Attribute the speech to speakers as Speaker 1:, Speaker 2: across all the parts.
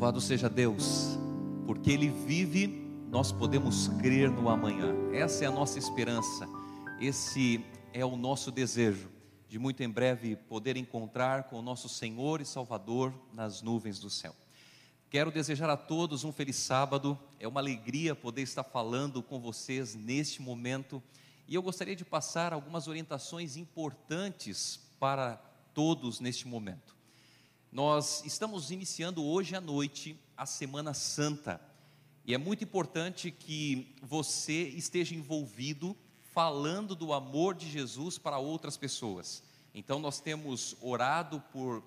Speaker 1: Louvado seja Deus, porque Ele vive, nós podemos crer no amanhã. Essa é a nossa esperança, esse é o nosso desejo, de muito em breve poder encontrar com o nosso Senhor e Salvador nas nuvens do céu. Quero desejar a todos um feliz sábado, é uma alegria poder estar falando com vocês neste momento e eu gostaria de passar algumas orientações importantes para todos neste momento. Nós estamos iniciando hoje à noite a Semana Santa e é muito importante que você esteja envolvido falando do amor de Jesus para outras pessoas. Então, nós temos orado por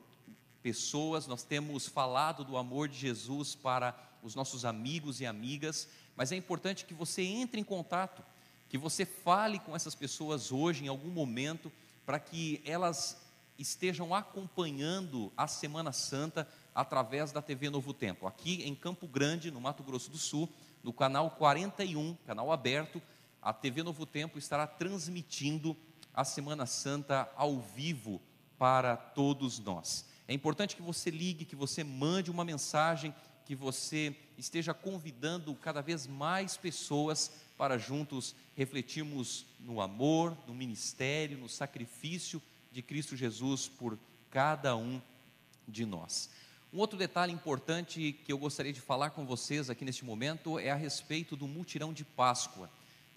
Speaker 1: pessoas, nós temos falado do amor de Jesus para os nossos amigos e amigas, mas é importante que você entre em contato, que você fale com essas pessoas hoje, em algum momento, para que elas estejam acompanhando a Semana Santa através da TV Novo Tempo. Aqui em Campo Grande, no Mato Grosso do Sul, no canal 41, canal aberto, a TV Novo Tempo estará transmitindo a Semana Santa ao vivo para todos nós. É importante que você ligue, que você mande uma mensagem, que você esteja convidando cada vez mais pessoas para juntos refletirmos no amor, no ministério, no sacrifício de Cristo Jesus por cada um de nós. Um outro detalhe importante que eu gostaria de falar com vocês aqui neste momento é a respeito do mutirão de Páscoa.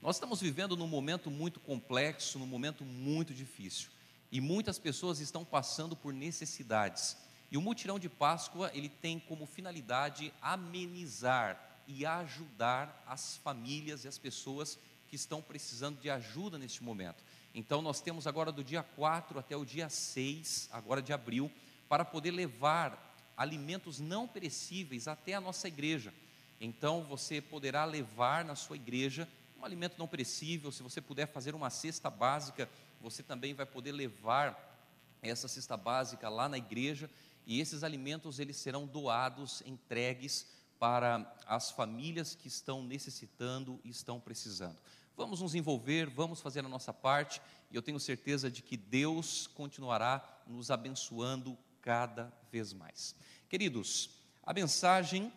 Speaker 1: Nós estamos vivendo num momento muito complexo, num momento muito difícil, e muitas pessoas estão passando por necessidades. E o mutirão de Páscoa, ele tem como finalidade amenizar e ajudar as famílias e as pessoas que estão precisando de ajuda neste momento. Então, nós temos agora do dia 4 até o dia 6, agora de abril, para poder levar alimentos não perecíveis até a nossa igreja. Então, você poderá levar na sua igreja um alimento não perecível. Se você puder fazer uma cesta básica, você também vai poder levar essa cesta básica lá na igreja. E esses alimentos eles serão doados, entregues para as famílias que estão necessitando e estão precisando. Vamos nos envolver, vamos fazer a nossa parte, e eu tenho certeza de que Deus continuará nos abençoando cada vez mais. Queridos, a mensagem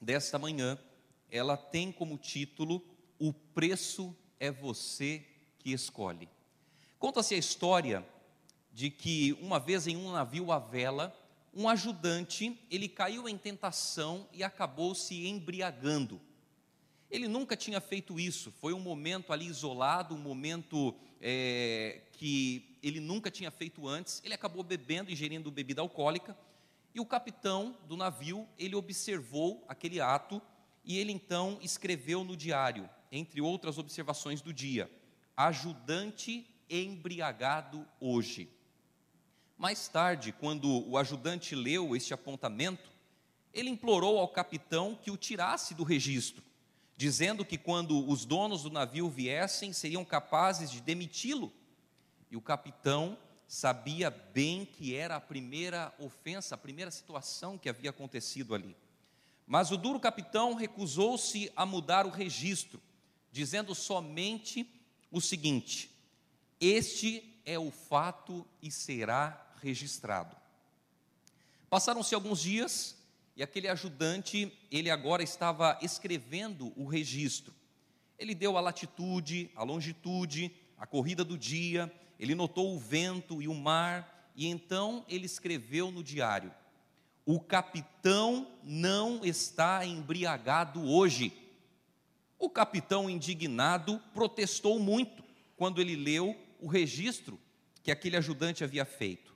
Speaker 1: desta manhã, ela tem como título O preço é você que escolhe. Conta-se a história de que uma vez em um navio à vela, um ajudante, ele caiu em tentação e acabou se embriagando. Ele nunca tinha feito isso, foi um momento ali isolado, um momento é, que ele nunca tinha feito antes. Ele acabou bebendo, ingerindo bebida alcoólica, e o capitão do navio, ele observou aquele ato, e ele então escreveu no diário, entre outras observações do dia, ajudante embriagado hoje. Mais tarde, quando o ajudante leu este apontamento, ele implorou ao capitão que o tirasse do registro dizendo que quando os donos do navio viessem, seriam capazes de demiti-lo. E o capitão sabia bem que era a primeira ofensa, a primeira situação que havia acontecido ali. Mas o duro capitão recusou-se a mudar o registro, dizendo somente o seguinte: Este é o fato e será registrado. Passaram-se alguns dias e aquele ajudante, ele agora estava escrevendo o registro. Ele deu a latitude, a longitude, a corrida do dia, ele notou o vento e o mar, e então ele escreveu no diário: O capitão não está embriagado hoje. O capitão, indignado, protestou muito quando ele leu o registro que aquele ajudante havia feito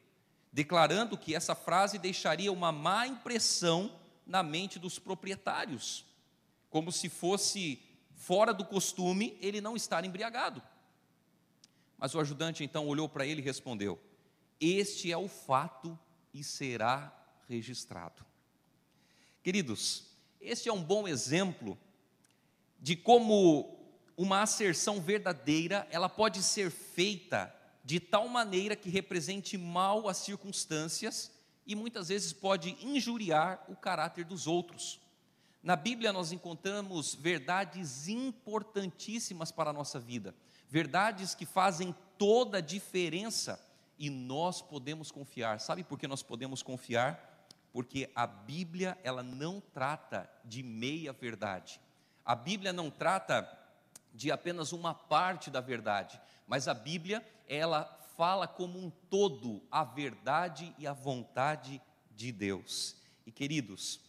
Speaker 1: declarando que essa frase deixaria uma má impressão na mente dos proprietários, como se fosse fora do costume ele não estar embriagado. Mas o ajudante então olhou para ele e respondeu: Este é o fato e será registrado. Queridos, este é um bom exemplo de como uma asserção verdadeira, ela pode ser feita de tal maneira que represente mal as circunstâncias e muitas vezes pode injuriar o caráter dos outros. Na Bíblia nós encontramos verdades importantíssimas para a nossa vida, verdades que fazem toda a diferença e nós podemos confiar. Sabe por que nós podemos confiar? porque a Bíblia ela não trata de meia verdade. A Bíblia não trata de apenas uma parte da verdade, mas a Bíblia ela fala como um todo a verdade e a vontade de Deus. E queridos,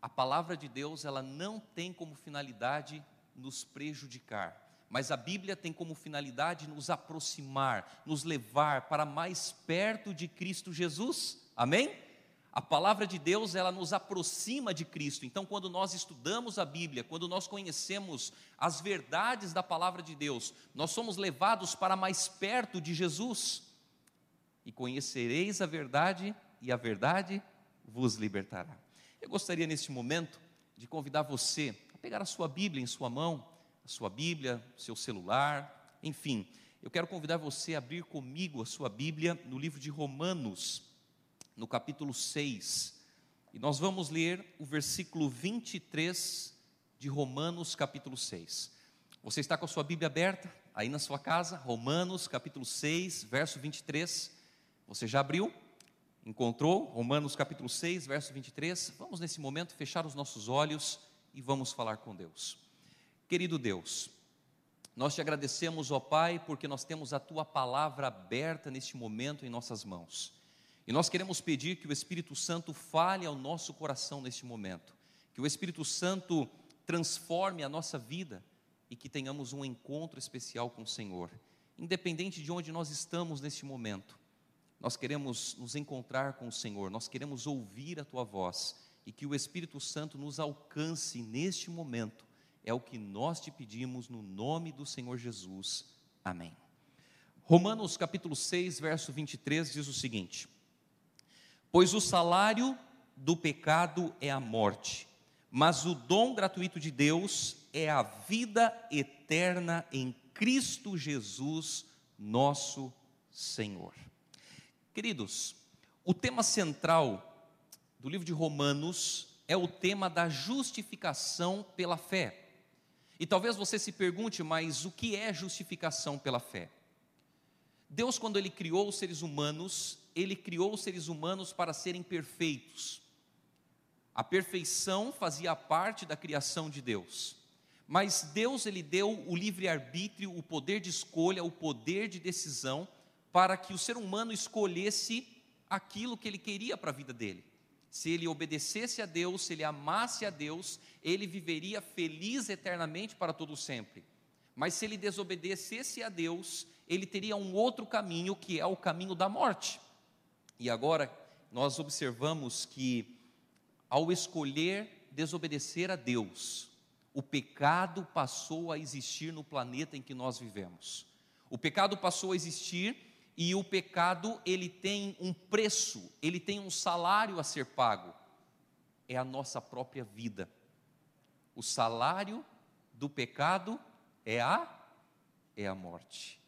Speaker 1: a palavra de Deus ela não tem como finalidade nos prejudicar mas a Bíblia tem como finalidade nos aproximar, nos levar para mais perto de Cristo Jesus. Amém? A palavra de Deus, ela nos aproxima de Cristo. Então, quando nós estudamos a Bíblia, quando nós conhecemos as verdades da palavra de Deus, nós somos levados para mais perto de Jesus. E conhecereis a verdade, e a verdade vos libertará. Eu gostaria neste momento de convidar você a pegar a sua Bíblia em sua mão a sua Bíblia, seu celular, enfim. Eu quero convidar você a abrir comigo a sua Bíblia no livro de Romanos, no capítulo 6. E nós vamos ler o versículo 23 de Romanos, capítulo 6. Você está com a sua Bíblia aberta aí na sua casa? Romanos, capítulo 6, verso 23. Você já abriu? Encontrou? Romanos, capítulo 6, verso 23. Vamos nesse momento fechar os nossos olhos e vamos falar com Deus. Querido Deus, nós te agradecemos, ó Pai, porque nós temos a tua palavra aberta neste momento em nossas mãos. E nós queremos pedir que o Espírito Santo fale ao nosso coração neste momento, que o Espírito Santo transforme a nossa vida e que tenhamos um encontro especial com o Senhor, independente de onde nós estamos neste momento. Nós queremos nos encontrar com o Senhor, nós queremos ouvir a tua voz e que o Espírito Santo nos alcance neste momento é o que nós te pedimos no nome do Senhor Jesus. Amém. Romanos capítulo 6, verso 23 diz o seguinte: Pois o salário do pecado é a morte, mas o dom gratuito de Deus é a vida eterna em Cristo Jesus, nosso Senhor. Queridos, o tema central do livro de Romanos é o tema da justificação pela fé. E talvez você se pergunte, mas o que é justificação pela fé? Deus, quando Ele criou os seres humanos, Ele criou os seres humanos para serem perfeitos. A perfeição fazia parte da criação de Deus. Mas Deus, Ele deu o livre-arbítrio, o poder de escolha, o poder de decisão, para que o ser humano escolhesse aquilo que Ele queria para a vida dele se ele obedecesse a Deus, se ele amasse a Deus, ele viveria feliz eternamente para todo sempre. Mas se ele desobedecesse a Deus, ele teria um outro caminho, que é o caminho da morte. E agora nós observamos que ao escolher desobedecer a Deus, o pecado passou a existir no planeta em que nós vivemos. O pecado passou a existir e o pecado, ele tem um preço, ele tem um salário a ser pago. É a nossa própria vida. O salário do pecado é a é a morte.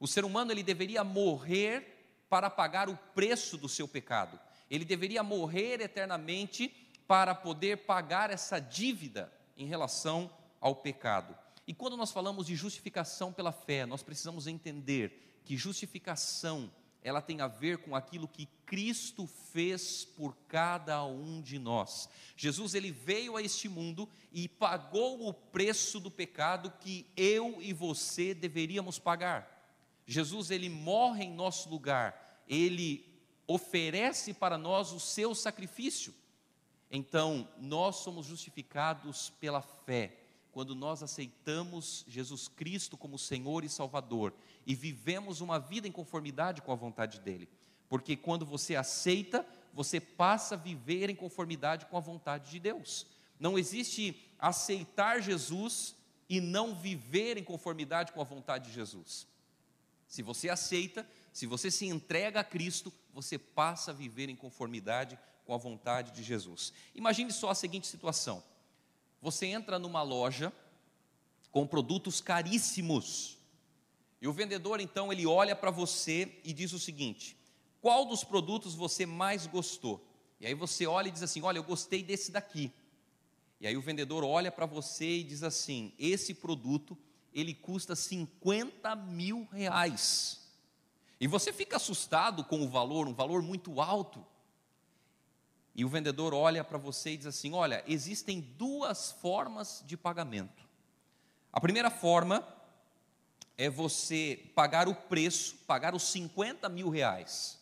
Speaker 1: O ser humano ele deveria morrer para pagar o preço do seu pecado. Ele deveria morrer eternamente para poder pagar essa dívida em relação ao pecado. E quando nós falamos de justificação pela fé, nós precisamos entender que justificação ela tem a ver com aquilo que Cristo fez por cada um de nós. Jesus ele veio a este mundo e pagou o preço do pecado que eu e você deveríamos pagar. Jesus ele morre em nosso lugar, ele oferece para nós o seu sacrifício. Então, nós somos justificados pela fé quando nós aceitamos Jesus Cristo como Senhor e Salvador e vivemos uma vida em conformidade com a vontade dEle. Porque quando você aceita, você passa a viver em conformidade com a vontade de Deus. Não existe aceitar Jesus e não viver em conformidade com a vontade de Jesus. Se você aceita, se você se entrega a Cristo, você passa a viver em conformidade com a vontade de Jesus. Imagine só a seguinte situação: você entra numa loja com produtos caríssimos. E o vendedor então ele olha para você e diz o seguinte: qual dos produtos você mais gostou? E aí você olha e diz assim: olha, eu gostei desse daqui. E aí o vendedor olha para você e diz assim: esse produto ele custa 50 mil reais. E você fica assustado com o valor, um valor muito alto. e o vendedor olha para você e diz assim: Olha, existem duas formas de pagamento. A primeira forma é você pagar o preço, pagar os 50 mil reais.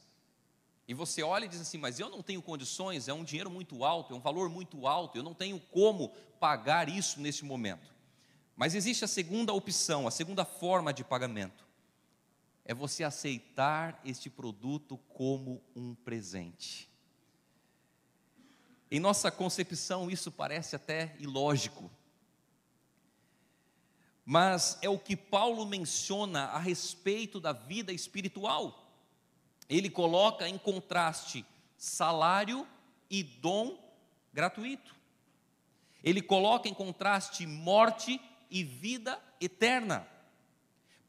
Speaker 1: E você olha e diz assim: Mas eu não tenho condições, é um dinheiro muito alto, é um valor muito alto, eu não tenho como pagar isso neste momento. Mas existe a segunda opção, a segunda forma de pagamento. É você aceitar este produto como um presente. Em nossa concepção, isso parece até ilógico. Mas é o que Paulo menciona a respeito da vida espiritual. Ele coloca em contraste salário e dom gratuito. Ele coloca em contraste morte e vida eterna.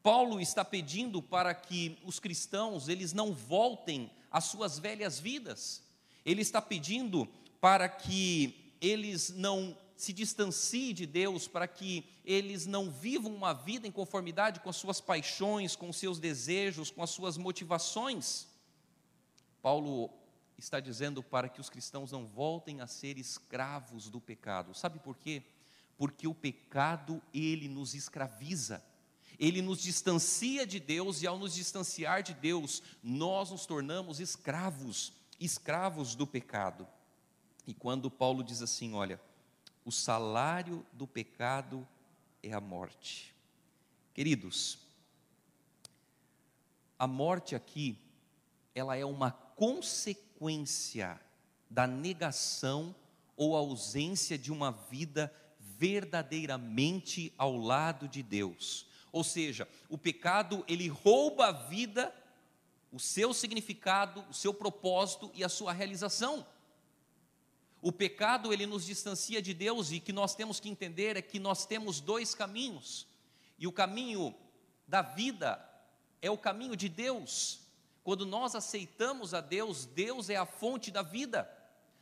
Speaker 1: Paulo está pedindo para que os cristãos eles não voltem às suas velhas vidas. Ele está pedindo para que eles não se distanciem de Deus, para que eles não vivam uma vida em conformidade com as suas paixões, com os seus desejos, com as suas motivações. Paulo está dizendo para que os cristãos não voltem a ser escravos do pecado. Sabe por quê? Porque o pecado ele nos escraviza. Ele nos distancia de Deus e ao nos distanciar de Deus, nós nos tornamos escravos, escravos do pecado. E quando Paulo diz assim, olha, o salário do pecado é a morte. Queridos, a morte aqui, ela é uma consequência da negação ou ausência de uma vida verdadeiramente ao lado de Deus. Ou seja, o pecado ele rouba a vida, o seu significado, o seu propósito e a sua realização. O pecado ele nos distancia de Deus e que nós temos que entender é que nós temos dois caminhos. E o caminho da vida é o caminho de Deus. Quando nós aceitamos a Deus, Deus é a fonte da vida.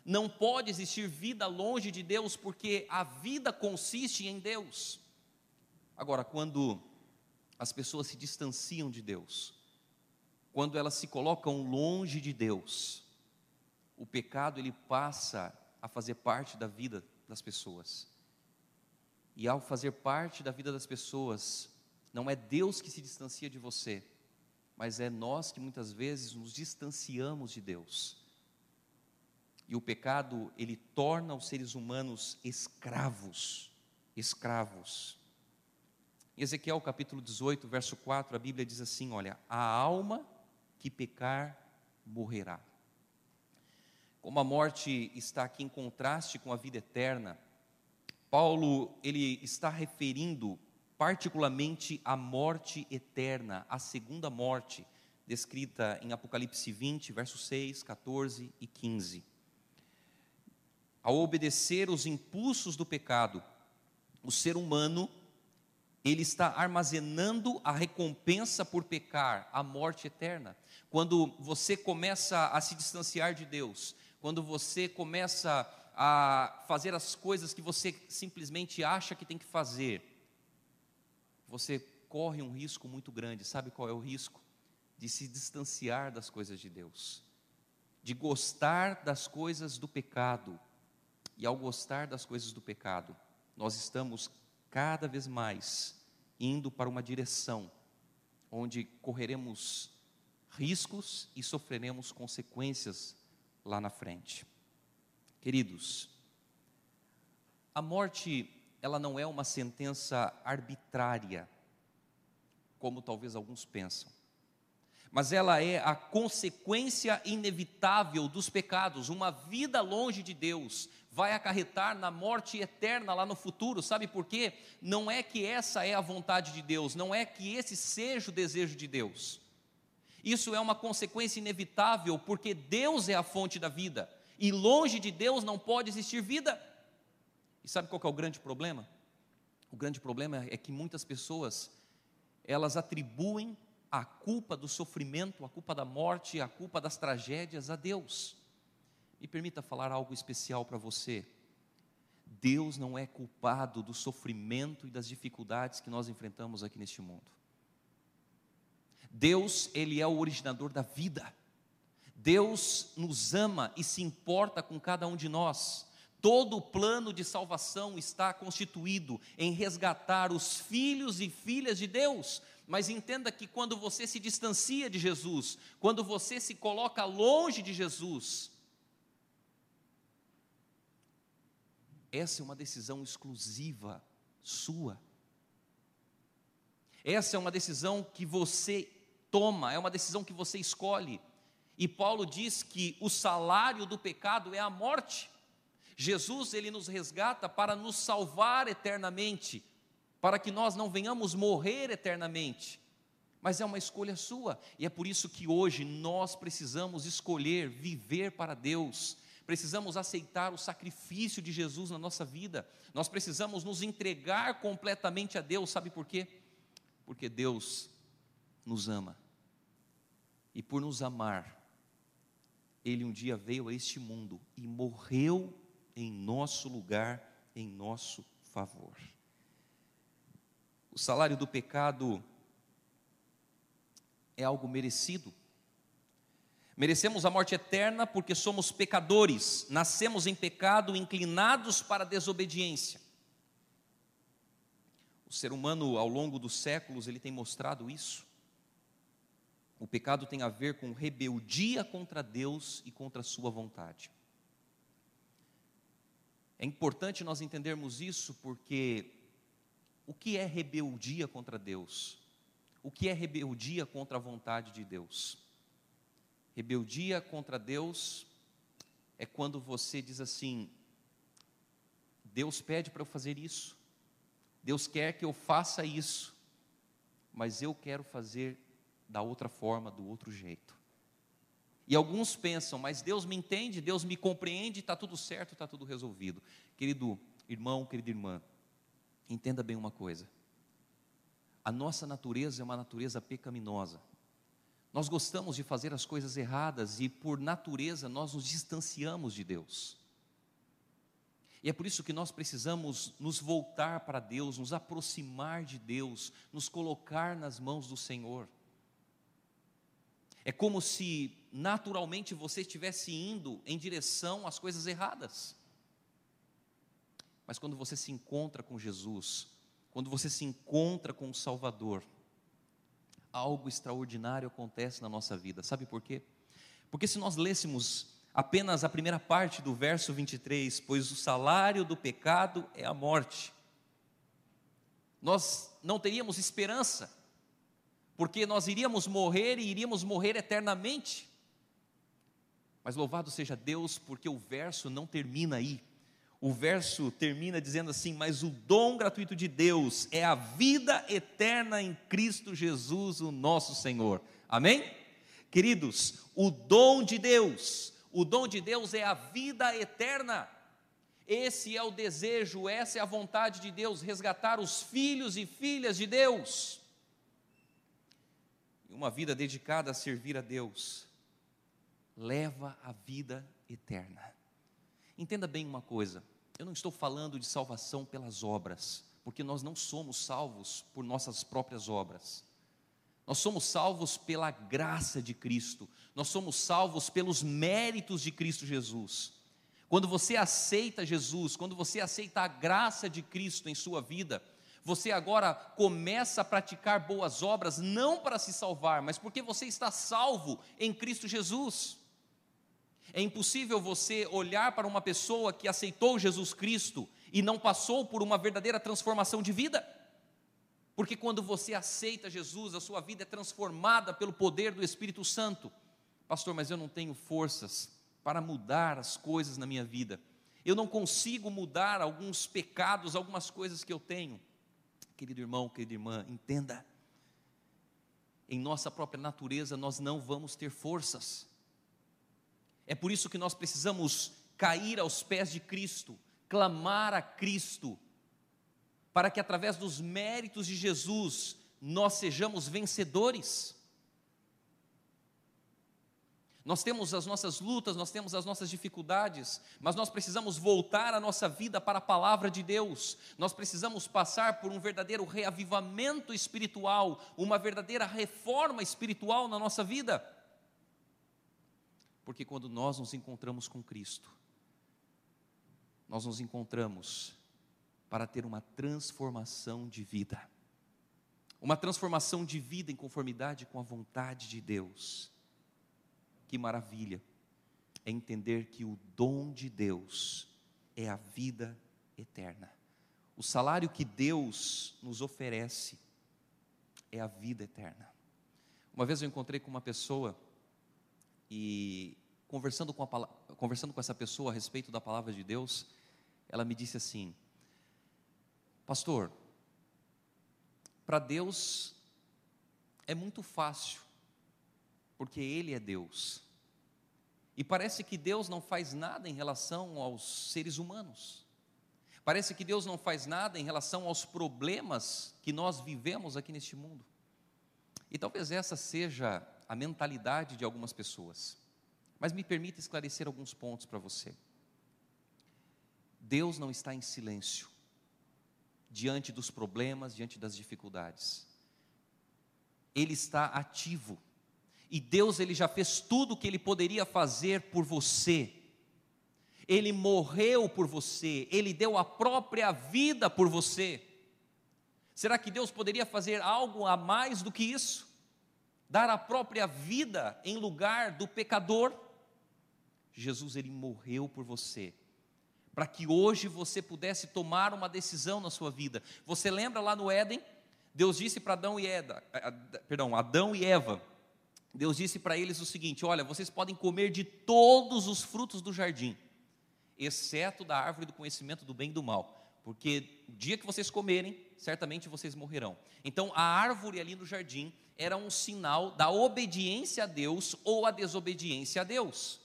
Speaker 1: Não pode existir vida longe de Deus, porque a vida consiste em Deus. Agora, quando as pessoas se distanciam de Deus, quando elas se colocam longe de Deus, o pecado ele passa a fazer parte da vida das pessoas. E ao fazer parte da vida das pessoas, não é Deus que se distancia de você, mas é nós que muitas vezes nos distanciamos de Deus. E o pecado, ele torna os seres humanos escravos, escravos. Em Ezequiel capítulo 18, verso 4, a Bíblia diz assim: Olha, a alma que pecar morrerá. Como a morte está aqui em contraste com a vida eterna, Paulo ele está referindo particularmente à morte eterna, a segunda morte, descrita em Apocalipse 20, versos 6, 14 e 15. Ao obedecer os impulsos do pecado, o ser humano ele está armazenando a recompensa por pecar, a morte eterna. Quando você começa a se distanciar de Deus, quando você começa a fazer as coisas que você simplesmente acha que tem que fazer, você corre um risco muito grande. Sabe qual é o risco? De se distanciar das coisas de Deus, de gostar das coisas do pecado. E ao gostar das coisas do pecado, nós estamos cada vez mais indo para uma direção onde correremos riscos e sofreremos consequências lá na frente. Queridos, a morte, ela não é uma sentença arbitrária, como talvez alguns pensam, mas ela é a consequência inevitável dos pecados. Uma vida longe de Deus vai acarretar na morte eterna lá no futuro, sabe por quê? Não é que essa é a vontade de Deus, não é que esse seja o desejo de Deus isso é uma consequência inevitável, porque Deus é a fonte da vida, e longe de Deus não pode existir vida. E sabe qual é o grande problema? O grande problema é que muitas pessoas, elas atribuem a culpa do sofrimento, a culpa da morte, a culpa das tragédias a Deus. Me permita falar algo especial para você. Deus não é culpado do sofrimento e das dificuldades que nós enfrentamos aqui neste mundo. Deus, ele é o originador da vida. Deus nos ama e se importa com cada um de nós. Todo o plano de salvação está constituído em resgatar os filhos e filhas de Deus. Mas entenda que quando você se distancia de Jesus, quando você se coloca longe de Jesus, essa é uma decisão exclusiva sua. Essa é uma decisão que você toma, é uma decisão que você escolhe. E Paulo diz que o salário do pecado é a morte. Jesus, ele nos resgata para nos salvar eternamente, para que nós não venhamos morrer eternamente. Mas é uma escolha sua, e é por isso que hoje nós precisamos escolher viver para Deus, precisamos aceitar o sacrifício de Jesus na nossa vida, nós precisamos nos entregar completamente a Deus, sabe por quê? Porque Deus nos ama, e por nos amar, Ele um dia veio a este mundo e morreu em nosso lugar, em nosso favor. O salário do pecado é algo merecido. Merecemos a morte eterna porque somos pecadores, nascemos em pecado, inclinados para a desobediência. O ser humano, ao longo dos séculos, ele tem mostrado isso. O pecado tem a ver com rebeldia contra Deus e contra a sua vontade. É importante nós entendermos isso porque o que é rebeldia contra Deus? O que é rebeldia contra a vontade de Deus? Rebeldia contra Deus é quando você diz assim: Deus pede para eu fazer isso, Deus quer que eu faça isso, mas eu quero fazer da outra forma, do outro jeito. E alguns pensam, mas Deus me entende, Deus me compreende, está tudo certo, está tudo resolvido. Querido irmão, querida irmã, entenda bem uma coisa: a nossa natureza é uma natureza pecaminosa. Nós gostamos de fazer as coisas erradas e, por natureza, nós nos distanciamos de Deus. E é por isso que nós precisamos nos voltar para Deus, nos aproximar de Deus, nos colocar nas mãos do Senhor. É como se naturalmente você estivesse indo em direção às coisas erradas. Mas quando você se encontra com Jesus, quando você se encontra com o Salvador, algo extraordinário acontece na nossa vida. Sabe por quê? Porque se nós lêssemos apenas a primeira parte do verso 23, pois o salário do pecado é a morte, nós não teríamos esperança porque nós iríamos morrer e iríamos morrer eternamente. Mas louvado seja Deus, porque o verso não termina aí. O verso termina dizendo assim: Mas o dom gratuito de Deus é a vida eterna em Cristo Jesus, o nosso Senhor. Amém? Queridos, o dom de Deus, o dom de Deus é a vida eterna. Esse é o desejo, essa é a vontade de Deus, resgatar os filhos e filhas de Deus uma vida dedicada a servir a Deus, leva à vida eterna. Entenda bem uma coisa: eu não estou falando de salvação pelas obras, porque nós não somos salvos por nossas próprias obras. Nós somos salvos pela graça de Cristo, nós somos salvos pelos méritos de Cristo Jesus. Quando você aceita Jesus, quando você aceita a graça de Cristo em sua vida, você agora começa a praticar boas obras, não para se salvar, mas porque você está salvo em Cristo Jesus. É impossível você olhar para uma pessoa que aceitou Jesus Cristo e não passou por uma verdadeira transformação de vida. Porque quando você aceita Jesus, a sua vida é transformada pelo poder do Espírito Santo. Pastor, mas eu não tenho forças para mudar as coisas na minha vida. Eu não consigo mudar alguns pecados, algumas coisas que eu tenho. Querido irmão, querida irmã, entenda. Em nossa própria natureza nós não vamos ter forças. É por isso que nós precisamos cair aos pés de Cristo, clamar a Cristo, para que através dos méritos de Jesus nós sejamos vencedores. Nós temos as nossas lutas, nós temos as nossas dificuldades, mas nós precisamos voltar a nossa vida para a palavra de Deus. Nós precisamos passar por um verdadeiro reavivamento espiritual, uma verdadeira reforma espiritual na nossa vida. Porque quando nós nos encontramos com Cristo, nós nos encontramos para ter uma transformação de vida. Uma transformação de vida em conformidade com a vontade de Deus. Que maravilha é entender que o dom de Deus é a vida eterna. O salário que Deus nos oferece é a vida eterna. Uma vez eu encontrei com uma pessoa e conversando com, a, conversando com essa pessoa a respeito da palavra de Deus, ela me disse assim: Pastor, para Deus é muito fácil, porque Ele é Deus. E parece que Deus não faz nada em relação aos seres humanos. Parece que Deus não faz nada em relação aos problemas que nós vivemos aqui neste mundo. E talvez essa seja a mentalidade de algumas pessoas. Mas me permita esclarecer alguns pontos para você. Deus não está em silêncio diante dos problemas, diante das dificuldades. Ele está ativo. E Deus ele já fez tudo o que ele poderia fazer por você. Ele morreu por você, ele deu a própria vida por você. Será que Deus poderia fazer algo a mais do que isso? Dar a própria vida em lugar do pecador? Jesus ele morreu por você para que hoje você pudesse tomar uma decisão na sua vida. Você lembra lá no Éden? Deus disse para Adão e Eva, perdão, Adão e Eva. Deus disse para eles o seguinte: Olha, vocês podem comer de todos os frutos do jardim, exceto da árvore do conhecimento do bem e do mal, porque o dia que vocês comerem, certamente vocês morrerão. Então, a árvore ali no jardim era um sinal da obediência a Deus ou a desobediência a Deus.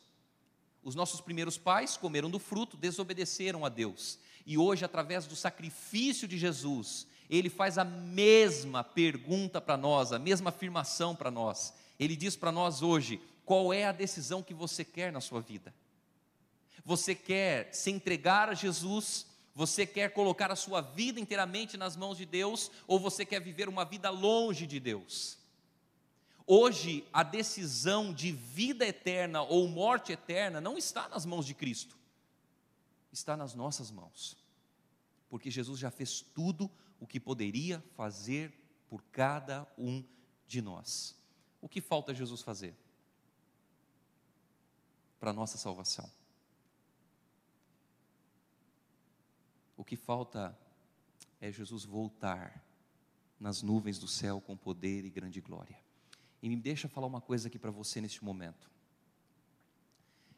Speaker 1: Os nossos primeiros pais comeram do fruto, desobedeceram a Deus. E hoje, através do sacrifício de Jesus, ele faz a mesma pergunta para nós, a mesma afirmação para nós. Ele diz para nós hoje: qual é a decisão que você quer na sua vida? Você quer se entregar a Jesus? Você quer colocar a sua vida inteiramente nas mãos de Deus? Ou você quer viver uma vida longe de Deus? Hoje, a decisão de vida eterna ou morte eterna não está nas mãos de Cristo, está nas nossas mãos, porque Jesus já fez tudo o que poderia fazer por cada um de nós. O que falta Jesus fazer para a nossa salvação? O que falta é Jesus voltar nas nuvens do céu com poder e grande glória. E me deixa falar uma coisa aqui para você neste momento.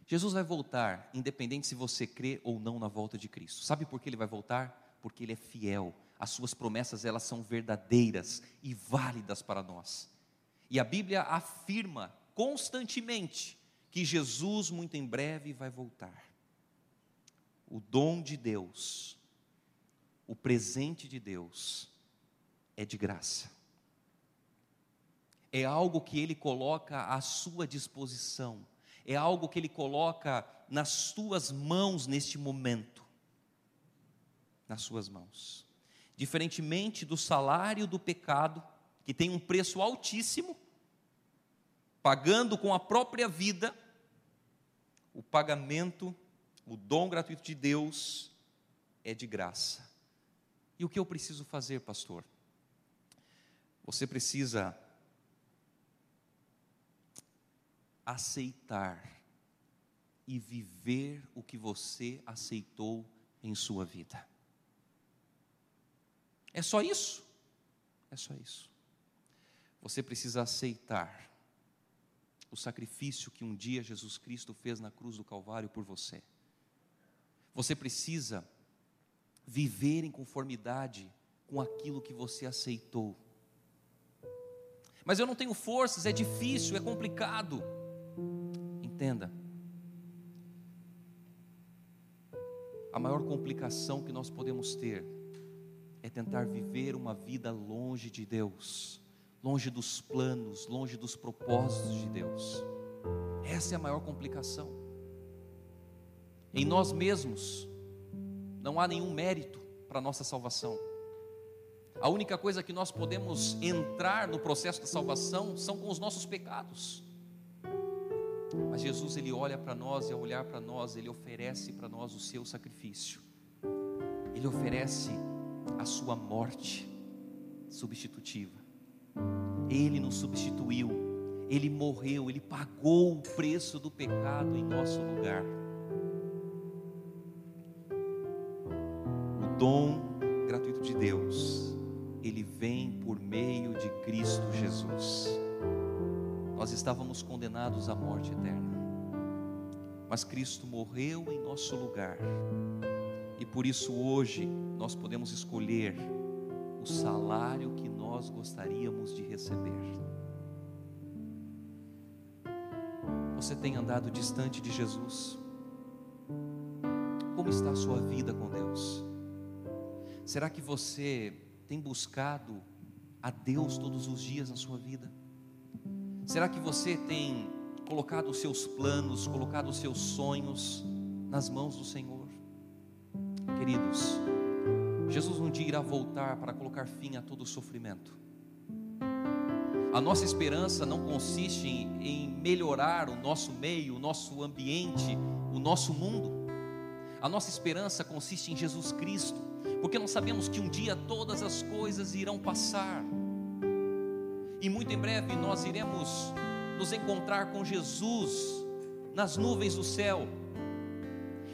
Speaker 1: Jesus vai voltar, independente se você crê ou não na volta de Cristo. Sabe por que ele vai voltar? Porque ele é fiel. As suas promessas, elas são verdadeiras e válidas para nós. E a Bíblia afirma constantemente que Jesus muito em breve vai voltar. O dom de Deus, o presente de Deus é de graça é algo que Ele coloca à sua disposição, é algo que Ele coloca nas tuas mãos neste momento. Nas suas mãos. Diferentemente do salário do pecado, que tem um preço altíssimo, pagando com a própria vida, o pagamento, o dom gratuito de Deus é de graça. E o que eu preciso fazer, pastor? Você precisa aceitar e viver o que você aceitou em sua vida. É só isso? É só isso. Você precisa aceitar o sacrifício que um dia Jesus Cristo fez na cruz do Calvário por você. Você precisa viver em conformidade com aquilo que você aceitou. Mas eu não tenho forças, é difícil, é complicado. Entenda. A maior complicação que nós podemos ter é tentar viver uma vida longe de Deus, longe dos planos, longe dos propósitos de Deus. Essa é a maior complicação. Em nós mesmos não há nenhum mérito para a nossa salvação. A única coisa que nós podemos entrar no processo da salvação são com os nossos pecados. Mas Jesus, ele olha para nós e ao olhar para nós, ele oferece para nós o seu sacrifício. Ele oferece a sua morte substitutiva. Ele nos substituiu. Ele morreu, ele pagou o preço do pecado em nosso lugar. Dom gratuito de Deus, ele vem por meio de Cristo Jesus. Nós estávamos condenados à morte eterna, mas Cristo morreu em nosso lugar, e por isso hoje nós podemos escolher o salário que nós gostaríamos de receber. Você tem andado distante de Jesus? Como está a sua vida com Deus? Será que você tem buscado a Deus todos os dias na sua vida? Será que você tem colocado os seus planos, colocado os seus sonhos nas mãos do Senhor? Queridos, Jesus um dia irá voltar para colocar fim a todo o sofrimento. A nossa esperança não consiste em, em melhorar o nosso meio, o nosso ambiente, o nosso mundo. A nossa esperança consiste em Jesus Cristo, porque nós sabemos que um dia todas as coisas irão passar, e muito em breve nós iremos nos encontrar com Jesus nas nuvens do céu.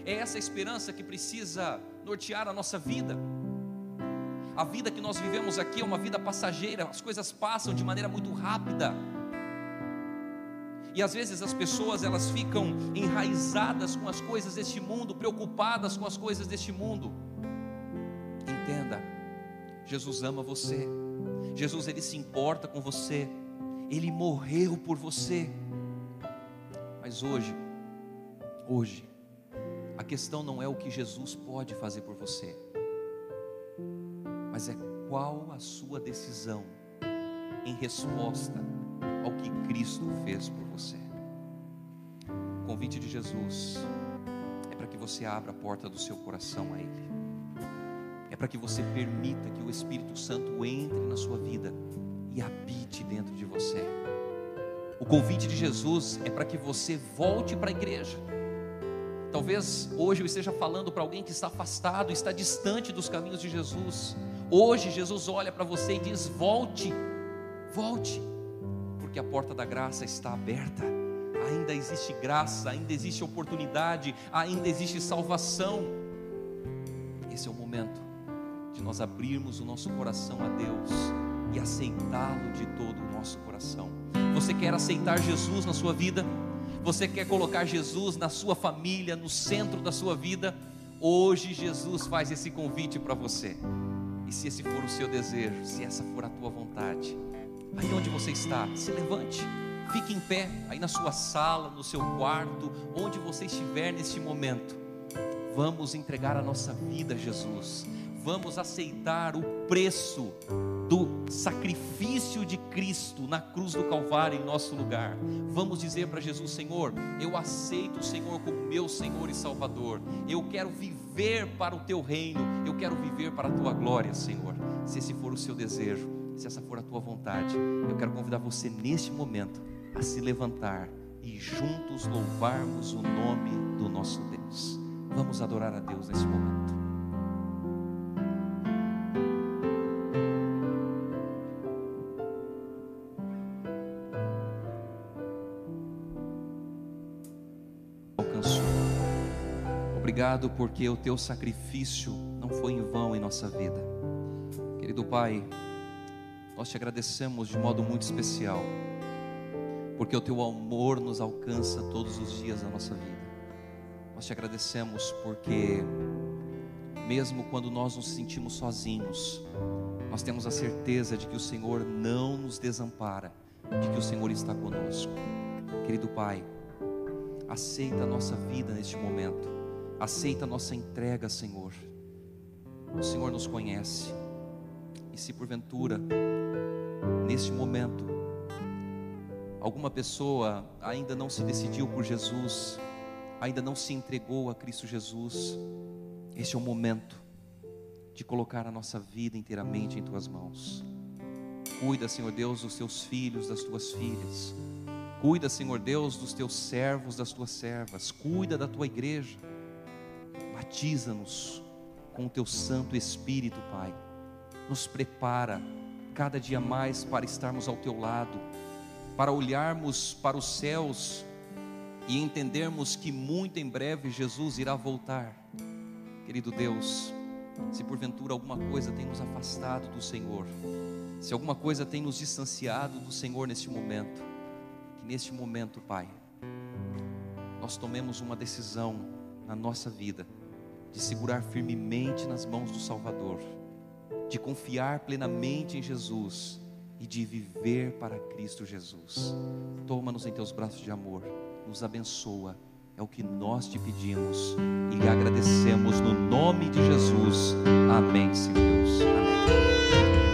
Speaker 1: É essa esperança que precisa nortear a nossa vida. A vida que nós vivemos aqui é uma vida passageira, as coisas passam de maneira muito rápida. E às vezes as pessoas elas ficam enraizadas com as coisas deste mundo, preocupadas com as coisas deste mundo. Entenda, Jesus ama você. Jesus ele se importa com você. Ele morreu por você. Mas hoje, hoje, a questão não é o que Jesus pode fazer por você mas é qual a sua decisão em resposta ao que Cristo fez por você. O convite de Jesus é para que você abra a porta do seu coração a Ele, para que você permita que o Espírito Santo entre na sua vida e habite dentro de você. O convite de Jesus é para que você volte para a igreja. Talvez hoje eu esteja falando para alguém que está afastado, está distante dos caminhos de Jesus. Hoje Jesus olha para você e diz: volte, volte, porque a porta da graça está aberta. Ainda existe graça, ainda existe oportunidade, ainda existe salvação. Esse é o momento nós abrirmos o nosso coração a Deus e aceitá-lo de todo o nosso coração. Você quer aceitar Jesus na sua vida? Você quer colocar Jesus na sua família, no centro da sua vida? Hoje Jesus faz esse convite para você. E se esse for o seu desejo, se essa for a tua vontade, aí onde você está, se levante, fique em pé, aí na sua sala, no seu quarto, onde você estiver neste momento. Vamos entregar a nossa vida a Jesus, vamos aceitar o preço do sacrifício de Cristo na cruz do Calvário em nosso lugar. Vamos dizer para Jesus: Senhor, eu aceito o Senhor como meu Senhor e Salvador. Eu quero viver para o teu reino, eu quero viver para a tua glória, Senhor. Se esse for o seu desejo, se essa for a tua vontade, eu quero convidar você neste momento a se levantar e juntos louvarmos o nome do nosso Deus. Vamos adorar a Deus nesse momento. Obrigado porque o teu sacrifício não foi em vão em nossa vida. Querido Pai, nós te agradecemos de modo muito especial, porque o teu amor nos alcança todos os dias da nossa vida. Nós te agradecemos porque, mesmo quando nós nos sentimos sozinhos, nós temos a certeza de que o Senhor não nos desampara, de que o Senhor está conosco. Querido Pai, aceita a nossa vida neste momento Aceita a nossa entrega, Senhor. O Senhor nos conhece. E se porventura, neste momento, alguma pessoa ainda não se decidiu por Jesus, ainda não se entregou a Cristo Jesus, este é o momento de colocar a nossa vida inteiramente em tuas mãos. Cuida, Senhor Deus, dos teus filhos, das tuas filhas. Cuida, Senhor Deus, dos teus servos, das tuas servas. Cuida da tua igreja. Batiza-nos com o teu Santo Espírito, Pai. Nos prepara cada dia mais para estarmos ao teu lado, para olharmos para os céus e entendermos que muito em breve Jesus irá voltar. Querido Deus, se porventura alguma coisa tem nos afastado do Senhor, se alguma coisa tem nos distanciado do Senhor neste momento, que neste momento, Pai, nós tomemos uma decisão na nossa vida de segurar firmemente nas mãos do Salvador, de confiar plenamente em Jesus e de viver para Cristo Jesus. Toma-nos em teus braços de amor, nos abençoa, é o que nós te pedimos e lhe agradecemos no nome de Jesus. Amém, Senhor Deus. Amém.